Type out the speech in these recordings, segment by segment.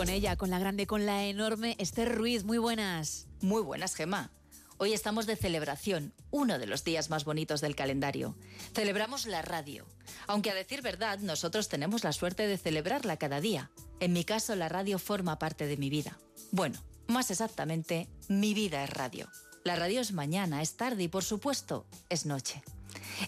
con ella, con la grande, con la enorme Esther Ruiz. Muy buenas. Muy buenas, Gemma. Hoy estamos de celebración, uno de los días más bonitos del calendario. Celebramos la radio. Aunque a decir verdad, nosotros tenemos la suerte de celebrarla cada día. En mi caso, la radio forma parte de mi vida. Bueno, más exactamente, mi vida es radio. La radio es mañana, es tarde y por supuesto, es noche.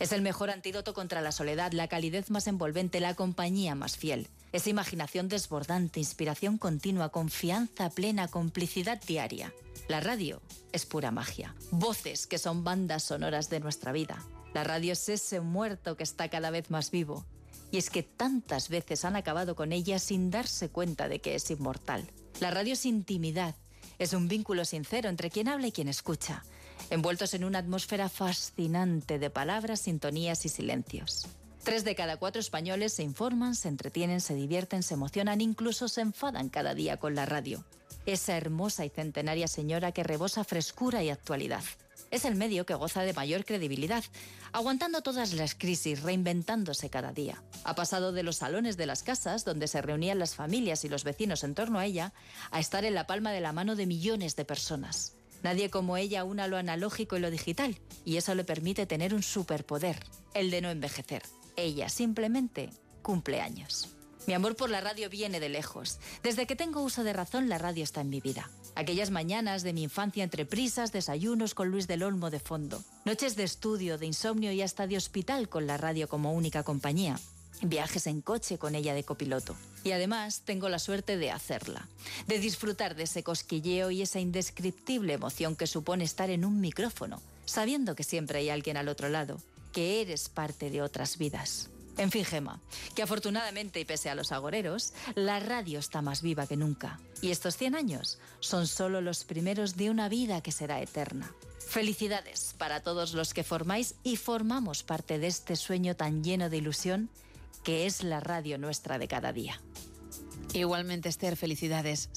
Es el mejor antídoto contra la soledad, la calidez más envolvente, la compañía más fiel. Es imaginación desbordante, inspiración continua, confianza plena, complicidad diaria. La radio es pura magia. Voces que son bandas sonoras de nuestra vida. La radio es ese muerto que está cada vez más vivo. Y es que tantas veces han acabado con ella sin darse cuenta de que es inmortal. La radio es intimidad. Es un vínculo sincero entre quien habla y quien escucha envueltos en una atmósfera fascinante de palabras, sintonías y silencios. Tres de cada cuatro españoles se informan, se entretienen, se divierten, se emocionan, incluso se enfadan cada día con la radio. Esa hermosa y centenaria señora que rebosa frescura y actualidad. Es el medio que goza de mayor credibilidad, aguantando todas las crisis, reinventándose cada día. Ha pasado de los salones de las casas, donde se reunían las familias y los vecinos en torno a ella, a estar en la palma de la mano de millones de personas. Nadie como ella una lo analógico y lo digital, y eso le permite tener un superpoder, el de no envejecer. Ella simplemente cumple años. Mi amor por la radio viene de lejos. Desde que tengo uso de razón, la radio está en mi vida. Aquellas mañanas de mi infancia entre prisas, desayunos con Luis del Olmo de fondo. Noches de estudio, de insomnio y hasta de hospital con la radio como única compañía viajes en coche con ella de copiloto. Y además tengo la suerte de hacerla, de disfrutar de ese cosquilleo y esa indescriptible emoción que supone estar en un micrófono, sabiendo que siempre hay alguien al otro lado, que eres parte de otras vidas. En fin, Gema, que afortunadamente y pese a los agoreros, la radio está más viva que nunca. Y estos 100 años son solo los primeros de una vida que será eterna. Felicidades para todos los que formáis y formamos parte de este sueño tan lleno de ilusión que es la radio nuestra de cada día. Igualmente, Esther, felicidades.